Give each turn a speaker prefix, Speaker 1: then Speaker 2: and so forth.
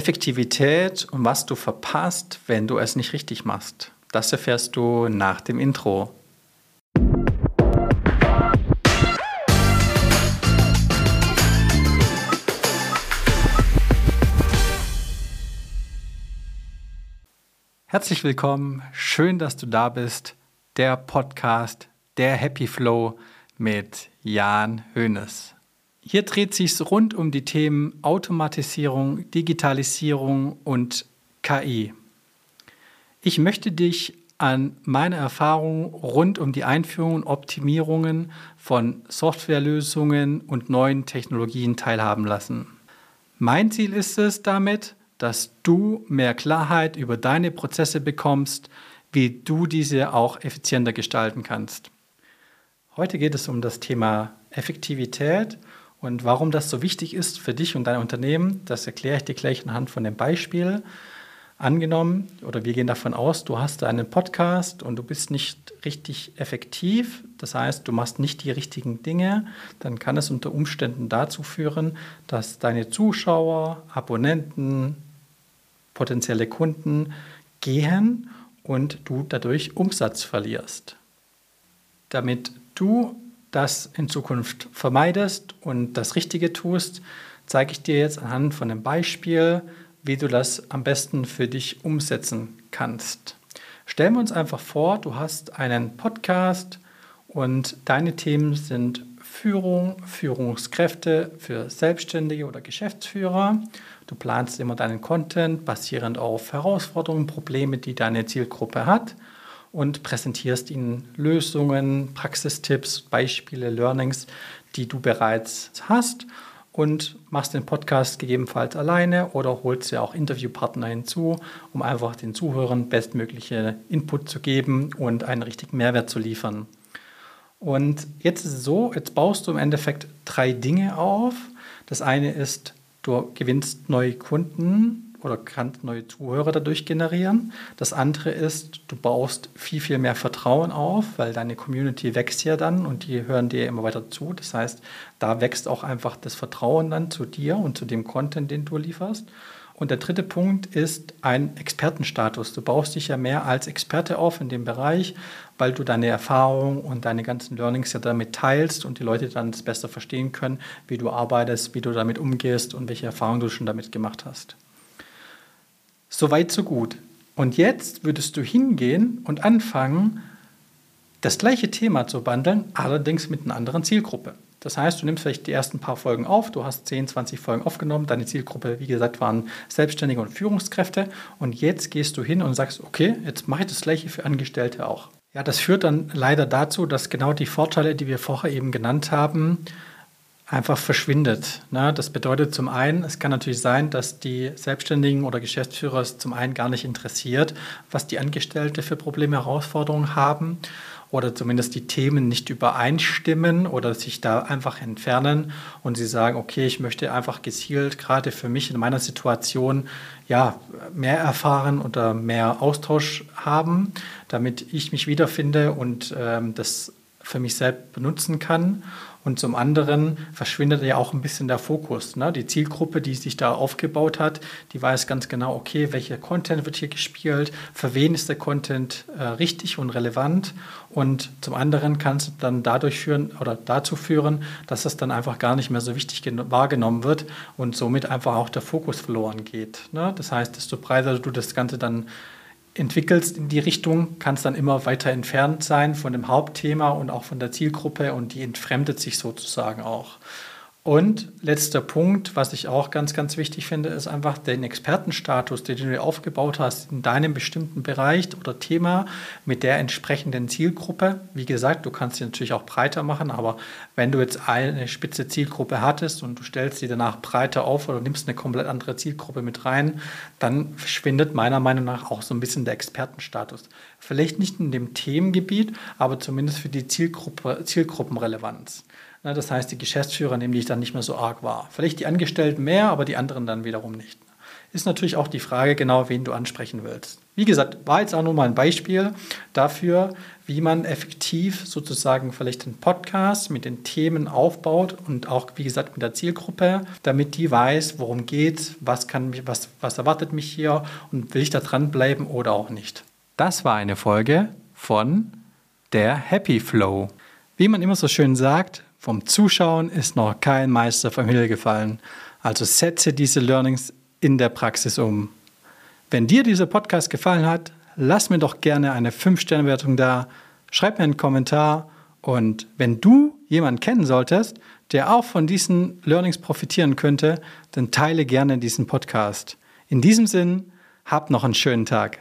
Speaker 1: Effektivität und was du verpasst, wenn du es nicht richtig machst. Das erfährst du nach dem Intro. Herzlich willkommen, schön, dass du da bist. Der Podcast, der Happy Flow mit Jan Hoeneß. Hier dreht sich rund um die Themen Automatisierung, Digitalisierung und KI. Ich möchte dich an meine Erfahrungen rund um die Einführung und Optimierungen von Softwarelösungen und neuen Technologien teilhaben lassen. Mein Ziel ist es damit, dass du mehr Klarheit über deine Prozesse bekommst, wie du diese auch effizienter gestalten kannst. Heute geht es um das Thema Effektivität und warum das so wichtig ist für dich und dein Unternehmen, das erkläre ich dir gleich anhand von dem Beispiel. Angenommen, oder wir gehen davon aus, du hast einen Podcast und du bist nicht richtig effektiv, das heißt, du machst nicht die richtigen Dinge, dann kann es unter Umständen dazu führen, dass deine Zuschauer, Abonnenten, potenzielle Kunden gehen und du dadurch Umsatz verlierst. Damit du das in Zukunft vermeidest und das Richtige tust, zeige ich dir jetzt anhand von einem Beispiel, wie du das am besten für dich umsetzen kannst. Stellen wir uns einfach vor, du hast einen Podcast und deine Themen sind Führung, Führungskräfte für Selbstständige oder Geschäftsführer. Du planst immer deinen Content basierend auf Herausforderungen, Probleme, die deine Zielgruppe hat und präsentierst ihnen Lösungen, Praxistipps, Beispiele, Learnings, die du bereits hast und machst den Podcast gegebenenfalls alleine oder holst dir auch Interviewpartner hinzu, um einfach den Zuhörern bestmögliche Input zu geben und einen richtigen Mehrwert zu liefern. Und jetzt ist es so, jetzt baust du im Endeffekt drei Dinge auf. Das eine ist, du gewinnst neue Kunden oder kannst neue Zuhörer dadurch generieren. Das andere ist, du baust viel, viel mehr Vertrauen auf, weil deine Community wächst ja dann und die hören dir immer weiter zu. Das heißt, da wächst auch einfach das Vertrauen dann zu dir und zu dem Content, den du lieferst. Und der dritte Punkt ist ein Expertenstatus. Du baust dich ja mehr als Experte auf in dem Bereich, weil du deine Erfahrung und deine ganzen Learnings ja damit teilst und die Leute dann das besser verstehen können, wie du arbeitest, wie du damit umgehst und welche Erfahrungen du schon damit gemacht hast. So weit, so gut. Und jetzt würdest du hingehen und anfangen, das gleiche Thema zu behandeln, allerdings mit einer anderen Zielgruppe. Das heißt, du nimmst vielleicht die ersten paar Folgen auf, du hast 10, 20 Folgen aufgenommen, deine Zielgruppe, wie gesagt, waren Selbstständige und Führungskräfte und jetzt gehst du hin und sagst, okay, jetzt mache ich das gleiche für Angestellte auch. Ja, das führt dann leider dazu, dass genau die Vorteile, die wir vorher eben genannt haben, einfach verschwindet. Ne? Das bedeutet zum einen, es kann natürlich sein, dass die Selbstständigen oder Geschäftsführer es zum einen gar nicht interessiert, was die Angestellte für Probleme, Herausforderungen haben oder zumindest die Themen nicht übereinstimmen oder sich da einfach entfernen und sie sagen, okay, ich möchte einfach gezielt gerade für mich in meiner Situation ja mehr erfahren oder mehr Austausch haben, damit ich mich wiederfinde und ähm, das für mich selbst benutzen kann. Und zum anderen verschwindet ja auch ein bisschen der Fokus. Ne? Die Zielgruppe, die sich da aufgebaut hat, die weiß ganz genau, okay, welcher Content wird hier gespielt, für wen ist der Content äh, richtig und relevant. Und zum anderen kann es dann dadurch führen oder dazu führen, dass es dann einfach gar nicht mehr so wichtig wahrgenommen wird und somit einfach auch der Fokus verloren geht. Ne? Das heißt, desto breiter du das Ganze dann entwickelst in die Richtung, kann es dann immer weiter entfernt sein von dem Hauptthema und auch von der Zielgruppe und die entfremdet sich sozusagen auch. Und letzter Punkt, was ich auch ganz, ganz wichtig finde, ist einfach den Expertenstatus, den du aufgebaut hast in deinem bestimmten Bereich oder Thema mit der entsprechenden Zielgruppe. Wie gesagt, du kannst sie natürlich auch breiter machen, aber wenn du jetzt eine spitze Zielgruppe hattest und du stellst sie danach breiter auf oder nimmst eine komplett andere Zielgruppe mit rein, dann verschwindet meiner Meinung nach auch so ein bisschen der Expertenstatus. Vielleicht nicht in dem Themengebiet, aber zumindest für die Zielgruppe, Zielgruppenrelevanz. Das heißt, die Geschäftsführer nehmen dich dann nicht mehr so arg wahr. Vielleicht die Angestellten mehr, aber die anderen dann wiederum nicht. ist natürlich auch die Frage genau, wen du ansprechen willst. Wie gesagt, war jetzt auch nur mal ein Beispiel dafür, wie man effektiv sozusagen vielleicht einen Podcast mit den Themen aufbaut und auch, wie gesagt, mit der Zielgruppe, damit die weiß, worum geht, was, kann mich, was, was erwartet mich hier und will ich da dranbleiben oder auch nicht. Das war eine Folge von der Happy Flow. Wie man immer so schön sagt, vom Zuschauen ist noch kein Meister vom Himmel gefallen. Also setze diese Learnings in der Praxis um. Wenn dir dieser Podcast gefallen hat, lass mir doch gerne eine 5-Sterne-Wertung da, schreib mir einen Kommentar und wenn du jemanden kennen solltest, der auch von diesen Learnings profitieren könnte, dann teile gerne diesen Podcast. In diesem Sinn, hab noch einen schönen Tag.